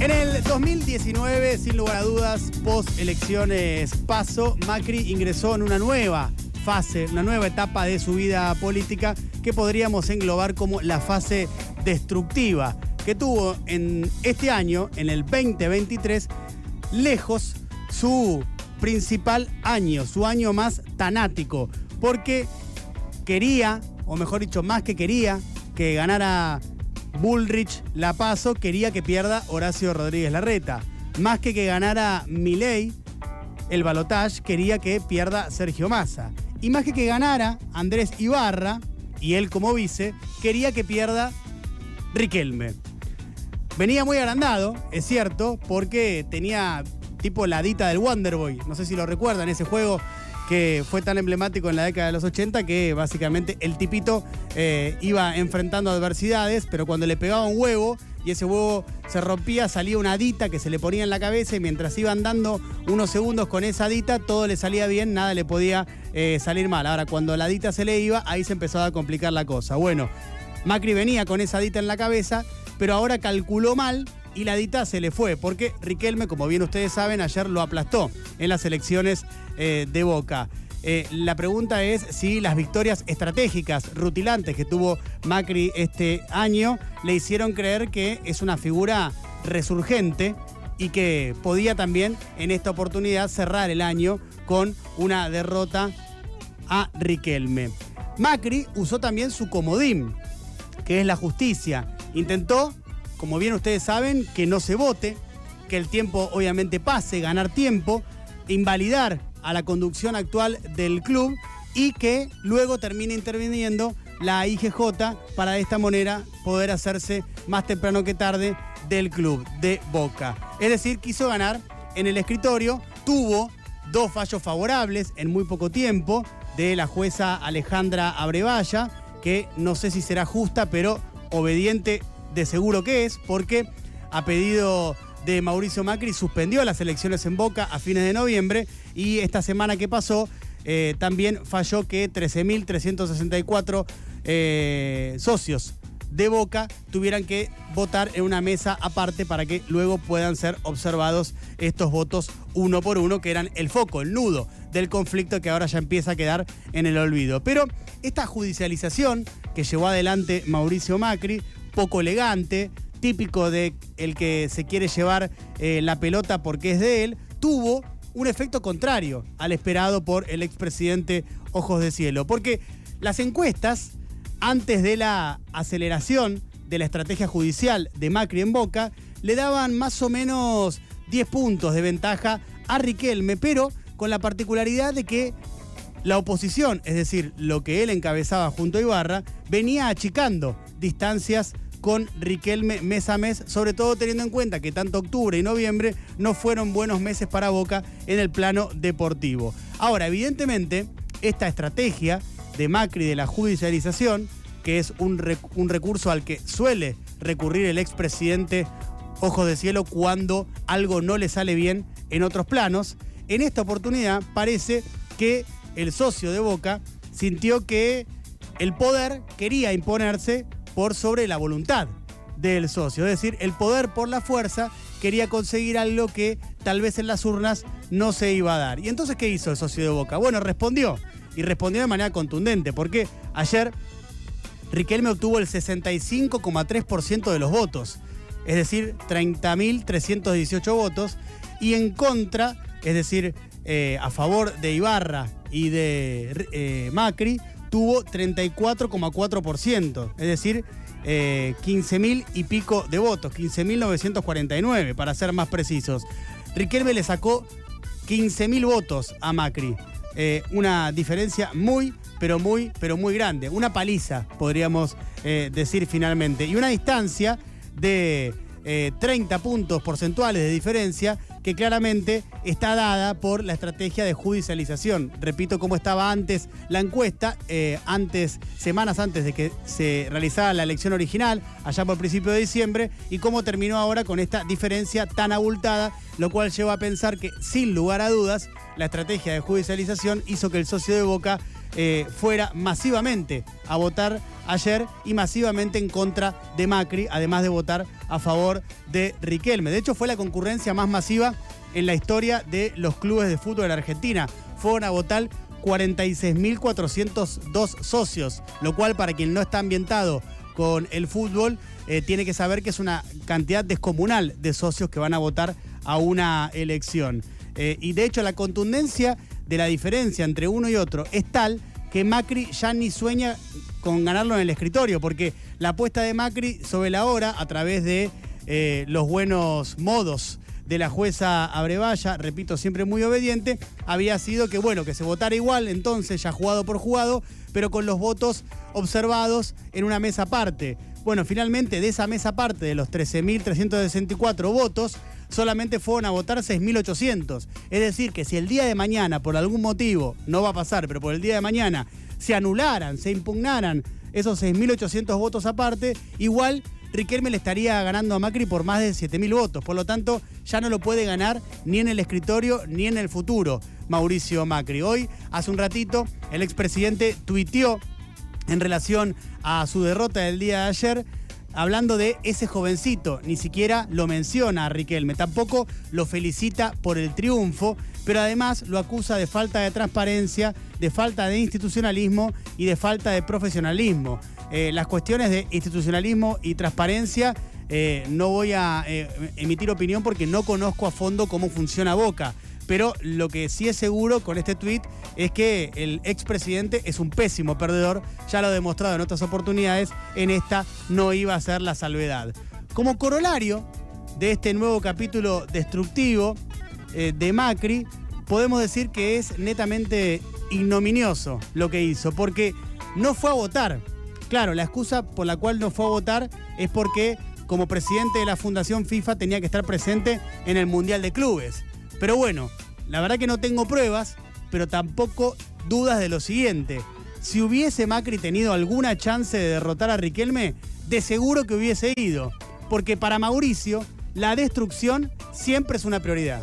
En el 2019, sin lugar a dudas, post elecciones Paso, Macri ingresó en una nueva fase, una nueva etapa de su vida política que podríamos englobar como la fase destructiva que tuvo en este año, en el 2023, lejos su principal año, su año más tanático, porque quería, o mejor dicho, más que quería, que ganara Bullrich la paso, quería que pierda Horacio Rodríguez Larreta. Más que que ganara Milei, el balotage quería que pierda Sergio Massa. Y más que que ganara Andrés Ibarra, y él como vice, quería que pierda Riquelme. Venía muy agrandado, es cierto, porque tenía tipo la dita del Wonderboy. No sé si lo recuerdan, ese juego que fue tan emblemático en la década de los 80 que básicamente el tipito eh, iba enfrentando adversidades, pero cuando le pegaba un huevo y ese huevo se rompía, salía una dita que se le ponía en la cabeza y mientras iban dando unos segundos con esa dita, todo le salía bien, nada le podía eh, salir mal. Ahora, cuando la dita se le iba, ahí se empezaba a complicar la cosa. Bueno, Macri venía con esa dita en la cabeza, pero ahora calculó mal y la dita se le fue, porque Riquelme, como bien ustedes saben, ayer lo aplastó en las elecciones eh, de Boca. Eh, la pregunta es si las victorias estratégicas, rutilantes que tuvo Macri este año le hicieron creer que es una figura resurgente y que podía también en esta oportunidad cerrar el año con una derrota a Riquelme. Macri usó también su comodín, que es la justicia. Intentó como bien ustedes saben, que no se vote, que el tiempo obviamente pase, ganar tiempo, invalidar a la conducción actual del club y que luego termine interviniendo la IGJ para de esta manera poder hacerse más temprano que tarde del club de Boca. Es decir, quiso ganar en el escritorio, tuvo dos fallos favorables en muy poco tiempo de la jueza Alejandra Abrevaya, que no sé si será justa, pero obediente de seguro que es, porque a pedido de Mauricio Macri suspendió las elecciones en Boca a fines de noviembre y esta semana que pasó eh, también falló que 13.364 eh, socios de Boca tuvieran que votar en una mesa aparte para que luego puedan ser observados estos votos uno por uno, que eran el foco, el nudo del conflicto que ahora ya empieza a quedar en el olvido. Pero esta judicialización que llevó adelante Mauricio Macri poco elegante, típico de el que se quiere llevar eh, la pelota porque es de él, tuvo un efecto contrario al esperado por el expresidente Ojos de Cielo. Porque las encuestas, antes de la aceleración de la estrategia judicial de Macri en Boca, le daban más o menos 10 puntos de ventaja a Riquelme, pero con la particularidad de que la oposición, es decir, lo que él encabezaba junto a Ibarra, venía achicando distancias con Riquelme mes a mes, sobre todo teniendo en cuenta que tanto octubre y noviembre no fueron buenos meses para Boca en el plano deportivo. Ahora, evidentemente, esta estrategia de Macri de la judicialización, que es un, recurso al que suele recurrir el expresidente Ojos de Cielo cuando algo no le sale bien en otros planos, en esta oportunidad parece que el socio de Boca sintió que el poder quería imponerse por sobre la voluntad del socio. Es decir, el poder por la fuerza quería conseguir algo que tal vez en las urnas no se iba a dar. ¿Y entonces qué hizo el socio de Boca? Bueno, respondió. Y respondió de manera contundente, porque ayer Riquelme obtuvo el 65,3% de los votos, es decir, 30.318 votos, y en contra, es decir, eh, a favor de Ibarra y de eh, Macri, tuvo 34,4%, es decir, 15.000 eh, y pico de votos, 15.949 para ser más precisos. Riquelme le sacó 15.000 votos a Macri, eh, una diferencia muy, pero muy, pero muy grande, una paliza, podríamos eh, decir finalmente, y una distancia de 30 puntos porcentuales de diferencia que claramente está dada por la estrategia de judicialización. Repito cómo estaba antes la encuesta, eh, antes, semanas antes de que se realizara la elección original, allá por principio de diciembre, y cómo terminó ahora con esta diferencia tan abultada, lo cual lleva a pensar que, sin lugar a dudas, la estrategia de judicialización hizo que el socio de Boca eh, fuera masivamente a votar ayer y masivamente en contra de Macri, además de votar a favor de Riquelme. De hecho, fue la concurrencia más masiva en la historia de los clubes de fútbol de la Argentina. Fueron a votar 46.402 socios, lo cual para quien no está ambientado con el fútbol, eh, tiene que saber que es una cantidad descomunal de socios que van a votar a una elección. Eh, y de hecho la contundencia de la diferencia entre uno y otro es tal que Macri ya ni sueña con ganarlo en el escritorio, porque la apuesta de Macri sobre la hora, a través de eh, los buenos modos de la jueza Abrevaya, repito, siempre muy obediente, había sido que, bueno, que se votara igual, entonces ya jugado por jugado, pero con los votos observados en una mesa aparte. Bueno, finalmente de esa mesa aparte de los 13.364 votos, solamente fueron a votar 6.800. Es decir, que si el día de mañana, por algún motivo, no va a pasar, pero por el día de mañana, se anularan, se impugnaran esos 6.800 votos aparte, igual Riquelme le estaría ganando a Macri por más de 7.000 votos. Por lo tanto, ya no lo puede ganar ni en el escritorio ni en el futuro Mauricio Macri. Hoy, hace un ratito, el expresidente tuiteó en relación a su derrota del día de ayer hablando de ese jovencito, ni siquiera lo menciona a Riquelme, tampoco lo felicita por el triunfo, pero además lo acusa de falta de transparencia, de falta de institucionalismo y de falta de profesionalismo. Eh, las cuestiones de institucionalismo y transparencia eh, no voy a eh, emitir opinión porque no conozco a fondo cómo funciona Boca. Pero lo que sí es seguro con este tuit es que el expresidente es un pésimo perdedor, ya lo ha demostrado en otras oportunidades, en esta no iba a ser la salvedad. Como corolario de este nuevo capítulo destructivo de Macri, podemos decir que es netamente ignominioso lo que hizo, porque no fue a votar. Claro, la excusa por la cual no fue a votar es porque como presidente de la Fundación FIFA tenía que estar presente en el Mundial de Clubes. Pero bueno, la verdad que no tengo pruebas, pero tampoco dudas de lo siguiente. Si hubiese Macri tenido alguna chance de derrotar a Riquelme, de seguro que hubiese ido. Porque para Mauricio, la destrucción siempre es una prioridad.